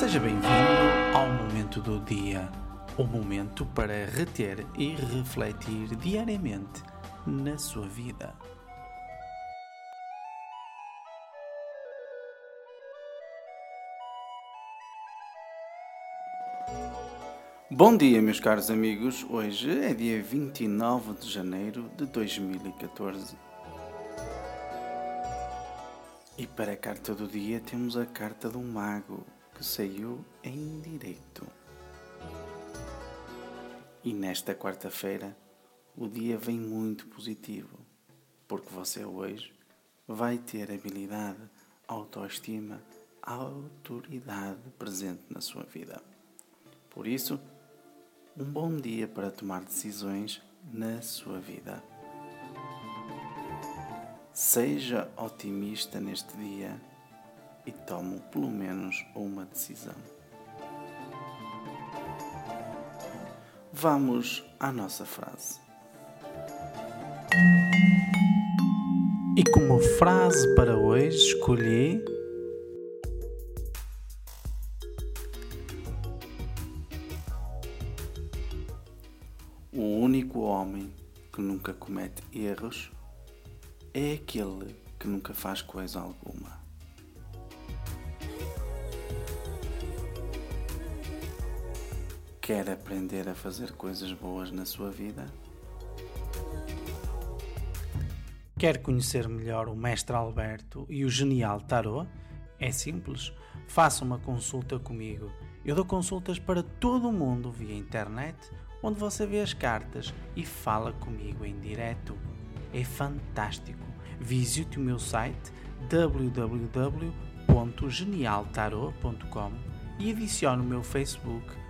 Seja bem-vindo ao momento do dia, o momento para reter e refletir diariamente na sua vida. Bom dia, meus caros amigos. Hoje é dia 29 de janeiro de 2014. E para a carta do dia temos a carta do mago que saiu em direito. E nesta quarta-feira o dia vem muito positivo, porque você hoje vai ter habilidade, autoestima, autoridade presente na sua vida. Por isso, um bom dia para tomar decisões na sua vida. Seja otimista neste dia e tome pelo menos uma decisão. Vamos à nossa frase. E como frase para hoje escolhi O único homem que nunca comete erros é aquele que nunca faz coisa alguma. Quer aprender a fazer coisas boas na sua vida? Quer conhecer melhor o Mestre Alberto e o Genial Tarot? É simples, faça uma consulta comigo. Eu dou consultas para todo o mundo via internet, onde você vê as cartas e fala comigo em direto é fantástico. Visite o meu site www.genialtarot.com e adicione o meu Facebook